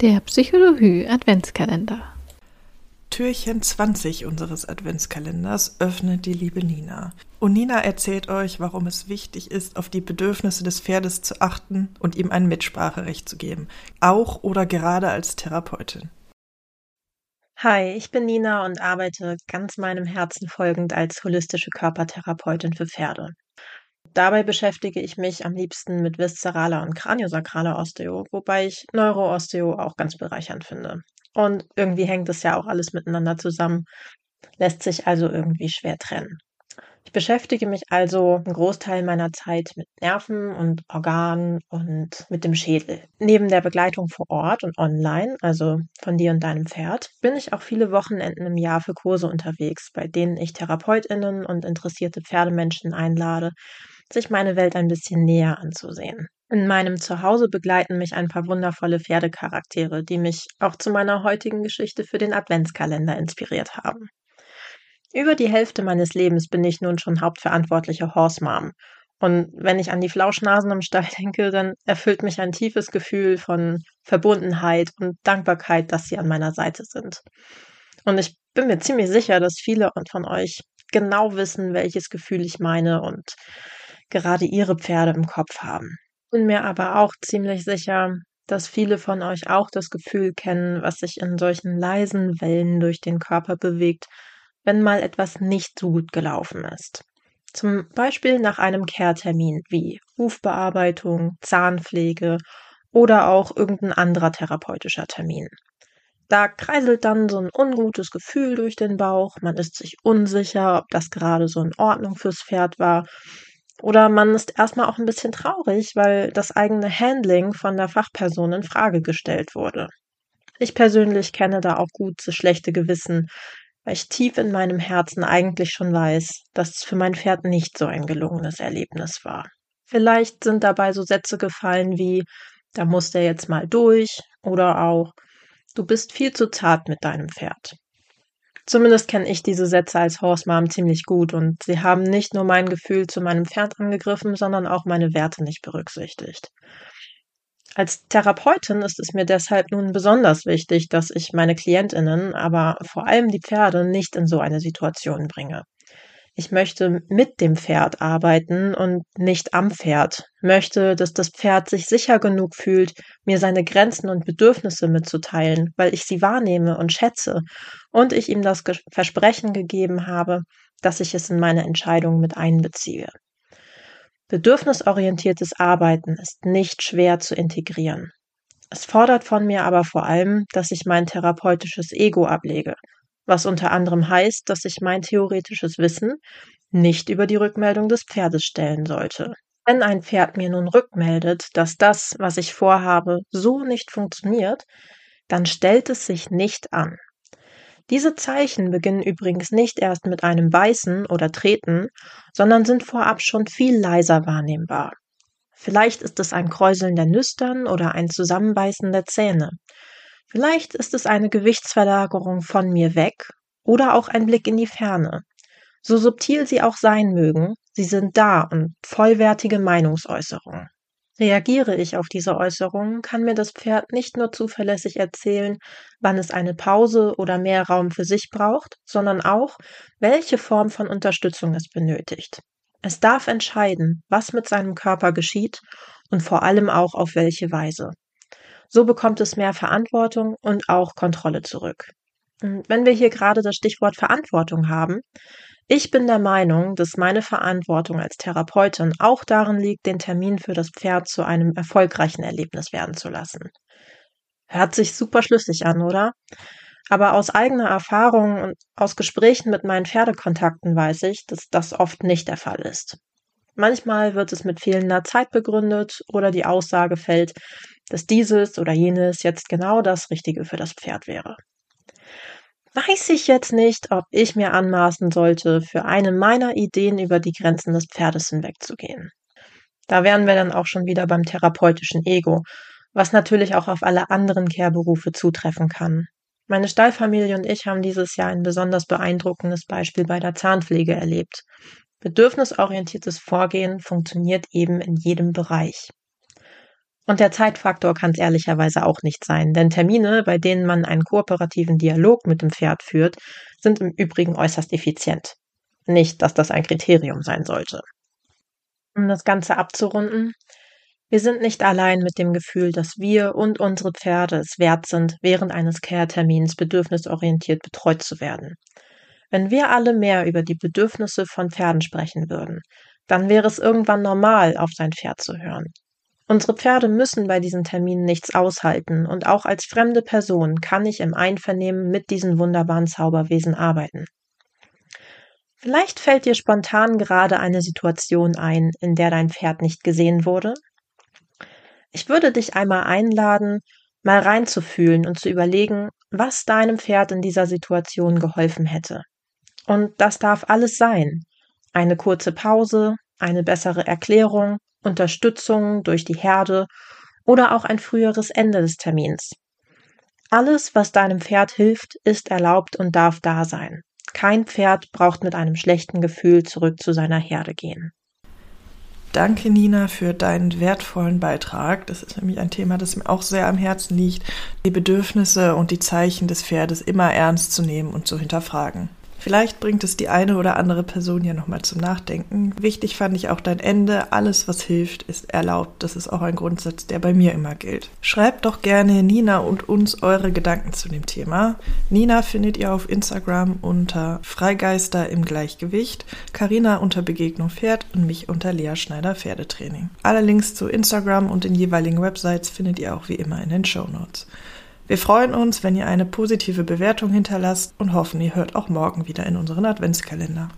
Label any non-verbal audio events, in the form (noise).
Der Psychologie Adventskalender. Türchen 20 unseres Adventskalenders öffnet die liebe Nina. Und Nina erzählt euch, warum es wichtig ist, auf die Bedürfnisse des Pferdes zu achten und ihm ein Mitspracherecht zu geben, auch oder gerade als Therapeutin. Hi, ich bin Nina und arbeite ganz meinem Herzen folgend als holistische Körpertherapeutin für Pferde. Dabei beschäftige ich mich am liebsten mit viszeraler und kraniosakraler Osteo, wobei ich Neuroosteo auch ganz bereichernd finde. Und irgendwie hängt es ja auch alles miteinander zusammen, lässt sich also irgendwie schwer trennen. Ich beschäftige mich also einen Großteil meiner Zeit mit Nerven und Organen und mit dem Schädel. Neben der Begleitung vor Ort und online, also von dir und deinem Pferd, bin ich auch viele Wochenenden im Jahr für Kurse unterwegs, bei denen ich Therapeutinnen und interessierte Pferdemenschen einlade, sich meine Welt ein bisschen näher anzusehen. In meinem Zuhause begleiten mich ein paar wundervolle Pferdecharaktere, die mich auch zu meiner heutigen Geschichte für den Adventskalender inspiriert haben. Über die Hälfte meines Lebens bin ich nun schon hauptverantwortliche Horse Mom. Und wenn ich an die Flauschnasen im Stall (laughs) denke, dann erfüllt mich ein tiefes Gefühl von Verbundenheit und Dankbarkeit, dass sie an meiner Seite sind. Und ich bin mir ziemlich sicher, dass viele von euch genau wissen, welches Gefühl ich meine und gerade ihre Pferde im Kopf haben. Bin mir aber auch ziemlich sicher, dass viele von euch auch das Gefühl kennen, was sich in solchen leisen Wellen durch den Körper bewegt, wenn mal etwas nicht so gut gelaufen ist. Zum Beispiel nach einem Kehrtermin wie Hufbearbeitung, Zahnpflege oder auch irgendein anderer therapeutischer Termin. Da kreiselt dann so ein ungutes Gefühl durch den Bauch, man ist sich unsicher, ob das gerade so in Ordnung fürs Pferd war oder man ist erstmal auch ein bisschen traurig, weil das eigene Handling von der Fachperson in Frage gestellt wurde. Ich persönlich kenne da auch gut das schlechte Gewissen, weil ich tief in meinem Herzen eigentlich schon weiß, dass es für mein Pferd nicht so ein gelungenes Erlebnis war. Vielleicht sind dabei so Sätze gefallen wie, da muss der jetzt mal durch oder auch, du bist viel zu zart mit deinem Pferd. Zumindest kenne ich diese Sätze als Horse Mom ziemlich gut und sie haben nicht nur mein Gefühl zu meinem Pferd angegriffen, sondern auch meine Werte nicht berücksichtigt. Als Therapeutin ist es mir deshalb nun besonders wichtig, dass ich meine Klientinnen, aber vor allem die Pferde nicht in so eine Situation bringe. Ich möchte mit dem Pferd arbeiten und nicht am Pferd. Möchte, dass das Pferd sich sicher genug fühlt, mir seine Grenzen und Bedürfnisse mitzuteilen, weil ich sie wahrnehme und schätze und ich ihm das Versprechen gegeben habe, dass ich es in meine Entscheidung mit einbeziehe. Bedürfnisorientiertes Arbeiten ist nicht schwer zu integrieren. Es fordert von mir aber vor allem, dass ich mein therapeutisches Ego ablege was unter anderem heißt, dass ich mein theoretisches Wissen nicht über die Rückmeldung des Pferdes stellen sollte. Wenn ein Pferd mir nun rückmeldet, dass das, was ich vorhabe, so nicht funktioniert, dann stellt es sich nicht an. Diese Zeichen beginnen übrigens nicht erst mit einem Beißen oder Treten, sondern sind vorab schon viel leiser wahrnehmbar. Vielleicht ist es ein Kräuseln der Nüstern oder ein Zusammenbeißen der Zähne. Vielleicht ist es eine Gewichtsverlagerung von mir weg oder auch ein Blick in die Ferne. So subtil sie auch sein mögen, sie sind da und vollwertige Meinungsäußerungen. Reagiere ich auf diese Äußerungen, kann mir das Pferd nicht nur zuverlässig erzählen, wann es eine Pause oder mehr Raum für sich braucht, sondern auch, welche Form von Unterstützung es benötigt. Es darf entscheiden, was mit seinem Körper geschieht und vor allem auch auf welche Weise. So bekommt es mehr Verantwortung und auch Kontrolle zurück. Und wenn wir hier gerade das Stichwort Verantwortung haben, ich bin der Meinung, dass meine Verantwortung als Therapeutin auch darin liegt, den Termin für das Pferd zu einem erfolgreichen Erlebnis werden zu lassen. Hört sich super schlüssig an, oder? Aber aus eigener Erfahrung und aus Gesprächen mit meinen Pferdekontakten weiß ich, dass das oft nicht der Fall ist. Manchmal wird es mit fehlender Zeit begründet oder die Aussage fällt, dass dieses oder jenes jetzt genau das Richtige für das Pferd wäre. Weiß ich jetzt nicht, ob ich mir anmaßen sollte, für eine meiner Ideen über die Grenzen des Pferdes hinwegzugehen. Da wären wir dann auch schon wieder beim therapeutischen Ego, was natürlich auch auf alle anderen Kehrberufe zutreffen kann. Meine Stallfamilie und ich haben dieses Jahr ein besonders beeindruckendes Beispiel bei der Zahnpflege erlebt. Bedürfnisorientiertes Vorgehen funktioniert eben in jedem Bereich. Und der Zeitfaktor kann es ehrlicherweise auch nicht sein, denn Termine, bei denen man einen kooperativen Dialog mit dem Pferd führt, sind im Übrigen äußerst effizient. Nicht, dass das ein Kriterium sein sollte. Um das Ganze abzurunden, wir sind nicht allein mit dem Gefühl, dass wir und unsere Pferde es wert sind, während eines Care-Termins bedürfnisorientiert betreut zu werden. Wenn wir alle mehr über die Bedürfnisse von Pferden sprechen würden, dann wäre es irgendwann normal, auf sein Pferd zu hören. Unsere Pferde müssen bei diesen Terminen nichts aushalten und auch als fremde Person kann ich im Einvernehmen mit diesen wunderbaren Zauberwesen arbeiten. Vielleicht fällt dir spontan gerade eine Situation ein, in der dein Pferd nicht gesehen wurde. Ich würde dich einmal einladen, mal reinzufühlen und zu überlegen, was deinem Pferd in dieser Situation geholfen hätte. Und das darf alles sein. Eine kurze Pause, eine bessere Erklärung, Unterstützung durch die Herde oder auch ein früheres Ende des Termins. Alles, was deinem Pferd hilft, ist erlaubt und darf da sein. Kein Pferd braucht mit einem schlechten Gefühl zurück zu seiner Herde gehen. Danke, Nina, für deinen wertvollen Beitrag. Das ist nämlich ein Thema, das mir auch sehr am Herzen liegt, die Bedürfnisse und die Zeichen des Pferdes immer ernst zu nehmen und zu hinterfragen. Vielleicht bringt es die eine oder andere Person ja nochmal zum Nachdenken. Wichtig fand ich auch dein Ende. Alles, was hilft, ist erlaubt. Das ist auch ein Grundsatz, der bei mir immer gilt. Schreibt doch gerne Nina und uns eure Gedanken zu dem Thema. Nina findet ihr auf Instagram unter Freigeister im Gleichgewicht, Karina unter Begegnung Pferd und mich unter Lea Schneider Pferdetraining. Alle Links zu Instagram und den jeweiligen Websites findet ihr auch wie immer in den Show Notes. Wir freuen uns, wenn ihr eine positive Bewertung hinterlasst und hoffen, ihr hört auch morgen wieder in unseren Adventskalender.